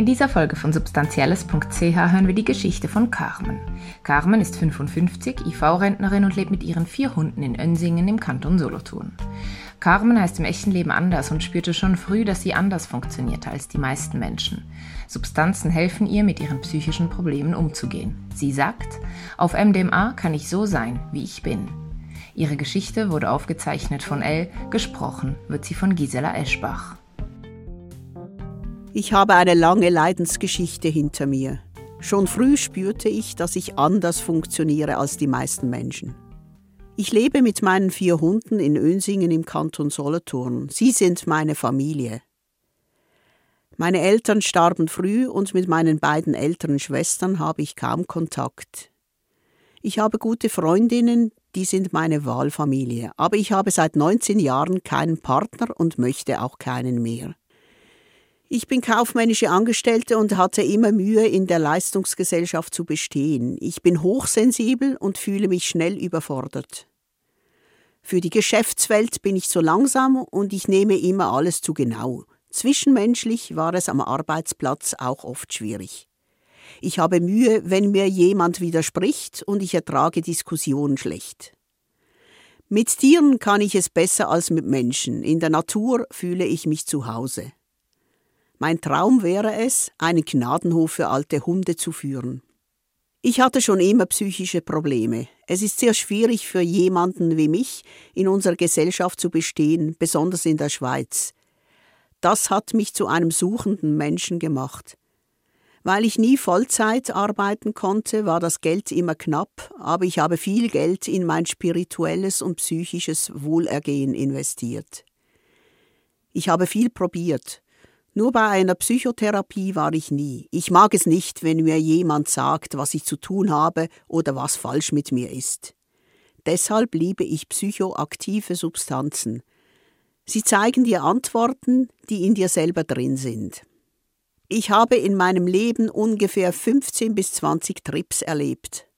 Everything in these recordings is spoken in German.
In dieser Folge von substanzielles.ch hören wir die Geschichte von Carmen. Carmen ist 55, IV-Rentnerin und lebt mit ihren vier Hunden in Önsingen im Kanton Solothurn. Carmen heißt im echten Leben anders und spürte schon früh, dass sie anders funktionierte als die meisten Menschen. Substanzen helfen ihr, mit ihren psychischen Problemen umzugehen. Sie sagt, auf MDMA kann ich so sein, wie ich bin. Ihre Geschichte wurde aufgezeichnet von Elle, gesprochen wird sie von Gisela Eschbach. Ich habe eine lange Leidensgeschichte hinter mir. Schon früh spürte ich, dass ich anders funktioniere als die meisten Menschen. Ich lebe mit meinen vier Hunden in Önsingen im Kanton Solothurn. Sie sind meine Familie. Meine Eltern starben früh und mit meinen beiden älteren Schwestern habe ich kaum Kontakt. Ich habe gute Freundinnen, die sind meine Wahlfamilie, aber ich habe seit 19 Jahren keinen Partner und möchte auch keinen mehr. Ich bin kaufmännische Angestellte und hatte immer Mühe, in der Leistungsgesellschaft zu bestehen. Ich bin hochsensibel und fühle mich schnell überfordert. Für die Geschäftswelt bin ich zu langsam und ich nehme immer alles zu genau. Zwischenmenschlich war es am Arbeitsplatz auch oft schwierig. Ich habe Mühe, wenn mir jemand widerspricht und ich ertrage Diskussionen schlecht. Mit Tieren kann ich es besser als mit Menschen. In der Natur fühle ich mich zu Hause. Mein Traum wäre es, einen Gnadenhof für alte Hunde zu führen. Ich hatte schon immer psychische Probleme. Es ist sehr schwierig für jemanden wie mich, in unserer Gesellschaft zu bestehen, besonders in der Schweiz. Das hat mich zu einem suchenden Menschen gemacht. Weil ich nie Vollzeit arbeiten konnte, war das Geld immer knapp, aber ich habe viel Geld in mein spirituelles und psychisches Wohlergehen investiert. Ich habe viel probiert, nur bei einer Psychotherapie war ich nie. Ich mag es nicht, wenn mir jemand sagt, was ich zu tun habe oder was falsch mit mir ist. Deshalb liebe ich psychoaktive Substanzen. Sie zeigen dir Antworten, die in dir selber drin sind. Ich habe in meinem Leben ungefähr 15 bis 20 Trips erlebt.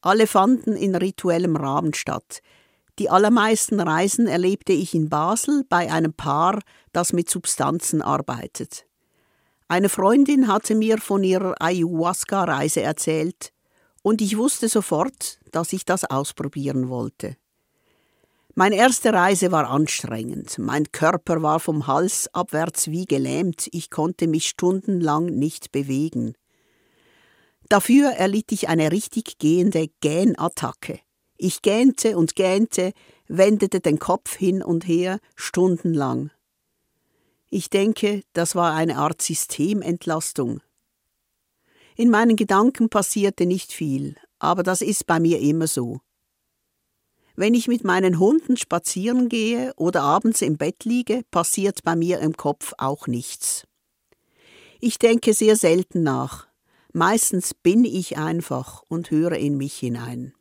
Alle fanden in rituellem Rahmen statt. Die allermeisten Reisen erlebte ich in Basel bei einem Paar, das mit Substanzen arbeitet. Eine Freundin hatte mir von ihrer Ayahuasca-Reise erzählt, und ich wusste sofort, dass ich das ausprobieren wollte. Meine erste Reise war anstrengend. Mein Körper war vom Hals abwärts wie gelähmt. Ich konnte mich stundenlang nicht bewegen. Dafür erlitt ich eine richtig gehende Gähnattacke. Ich gähnte und gähnte, wendete den Kopf hin und her, stundenlang. Ich denke, das war eine Art Systementlastung. In meinen Gedanken passierte nicht viel, aber das ist bei mir immer so. Wenn ich mit meinen Hunden spazieren gehe oder abends im Bett liege, passiert bei mir im Kopf auch nichts. Ich denke sehr selten nach. Meistens bin ich einfach und höre in mich hinein.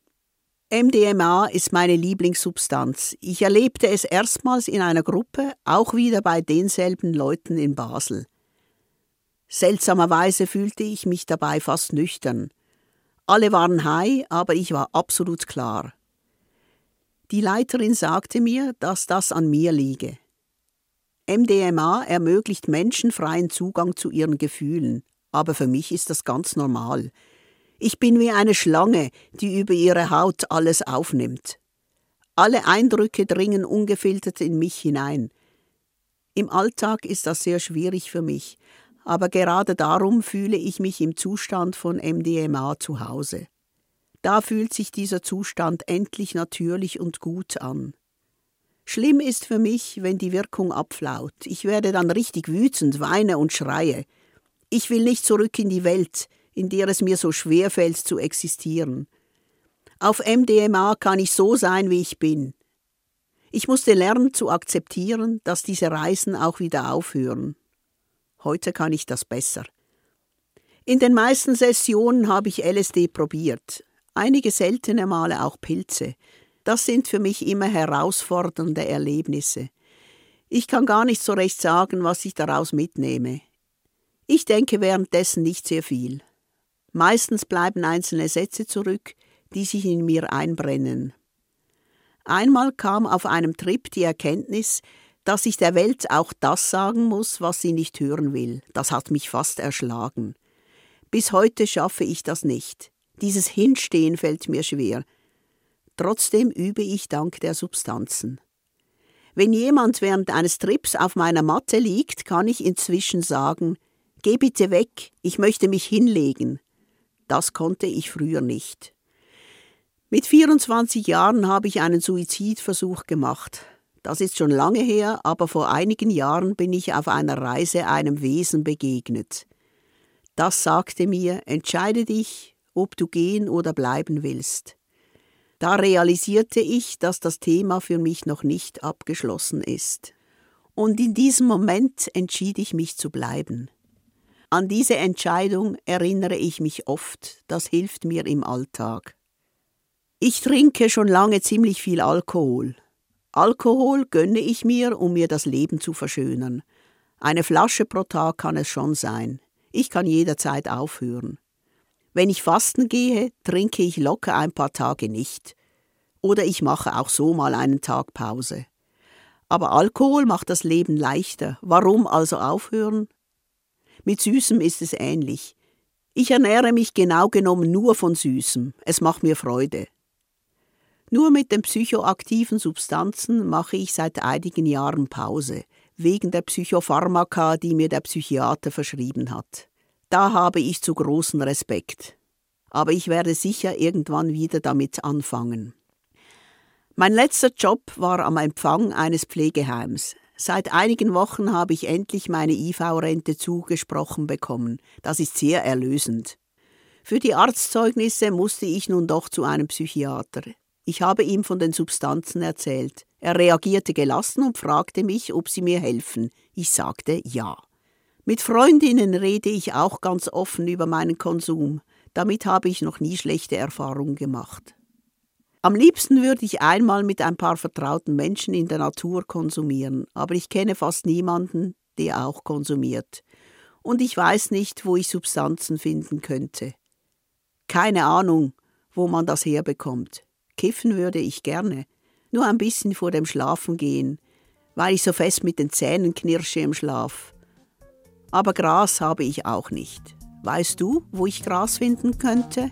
MDMA ist meine Lieblingssubstanz. Ich erlebte es erstmals in einer Gruppe, auch wieder bei denselben Leuten in Basel. Seltsamerweise fühlte ich mich dabei fast nüchtern. Alle waren high, aber ich war absolut klar. Die Leiterin sagte mir, dass das an mir liege. MDMA ermöglicht Menschen freien Zugang zu ihren Gefühlen, aber für mich ist das ganz normal. Ich bin wie eine Schlange, die über ihre Haut alles aufnimmt. Alle Eindrücke dringen ungefiltert in mich hinein. Im Alltag ist das sehr schwierig für mich, aber gerade darum fühle ich mich im Zustand von MDMA zu Hause. Da fühlt sich dieser Zustand endlich natürlich und gut an. Schlimm ist für mich, wenn die Wirkung abflaut. Ich werde dann richtig wütend, weine und schreie. Ich will nicht zurück in die Welt, in der es mir so schwer fällt zu existieren. Auf MDMA kann ich so sein, wie ich bin. Ich musste lernen zu akzeptieren, dass diese Reisen auch wieder aufhören. Heute kann ich das besser. In den meisten Sessionen habe ich LSD probiert, einige seltene Male auch Pilze. Das sind für mich immer herausfordernde Erlebnisse. Ich kann gar nicht so recht sagen, was ich daraus mitnehme. Ich denke währenddessen nicht sehr viel. Meistens bleiben einzelne Sätze zurück, die sich in mir einbrennen. Einmal kam auf einem Trip die Erkenntnis, Dass ich der Welt auch das sagen muss, was sie nicht hören will, das hat mich fast erschlagen. Bis heute schaffe ich das nicht. Dieses Hinstehen fällt mir schwer. Trotzdem übe ich dank der Substanzen. Wenn jemand während eines Trips auf meiner Matte liegt, kann ich inzwischen sagen, Geh bitte weg, ich möchte mich hinlegen. Das konnte ich früher nicht. Mit 24 Jahren habe ich einen Suizidversuch gemacht. Das ist schon lange her, aber vor einigen Jahren bin ich auf einer Reise einem Wesen begegnet. Das sagte mir, entscheide dich, ob du gehen oder bleiben willst. Da realisierte ich, dass das Thema für mich noch nicht abgeschlossen ist. Und in diesem Moment entschied ich mich zu bleiben. An diese Entscheidung erinnere ich mich oft, das hilft mir im Alltag. Ich trinke schon lange ziemlich viel Alkohol. Alkohol gönne ich mir, um mir das Leben zu verschönern. Eine Flasche pro Tag kann es schon sein. Ich kann jederzeit aufhören. Wenn ich fasten gehe, trinke ich locker ein paar Tage nicht. Oder ich mache auch so mal einen Tag Pause. Aber Alkohol macht das Leben leichter. Warum also aufhören? Mit Süßem ist es ähnlich. Ich ernähre mich genau genommen nur von Süßem. Es macht mir Freude. Nur mit den psychoaktiven Substanzen mache ich seit einigen Jahren Pause, wegen der Psychopharmaka, die mir der Psychiater verschrieben hat. Da habe ich zu großen Respekt. Aber ich werde sicher irgendwann wieder damit anfangen. Mein letzter Job war am Empfang eines Pflegeheims. Seit einigen Wochen habe ich endlich meine IV-Rente zugesprochen bekommen. Das ist sehr erlösend. Für die Arztzeugnisse musste ich nun doch zu einem Psychiater. Ich habe ihm von den Substanzen erzählt. Er reagierte gelassen und fragte mich, ob sie mir helfen. Ich sagte ja. Mit Freundinnen rede ich auch ganz offen über meinen Konsum. Damit habe ich noch nie schlechte Erfahrungen gemacht. Am liebsten würde ich einmal mit ein paar vertrauten Menschen in der Natur konsumieren, aber ich kenne fast niemanden, der auch konsumiert. Und ich weiß nicht, wo ich Substanzen finden könnte. Keine Ahnung, wo man das herbekommt. Kiffen würde ich gerne, nur ein bisschen vor dem Schlafengehen, weil ich so fest mit den Zähnen knirsche im Schlaf. Aber Gras habe ich auch nicht. Weißt du, wo ich Gras finden könnte?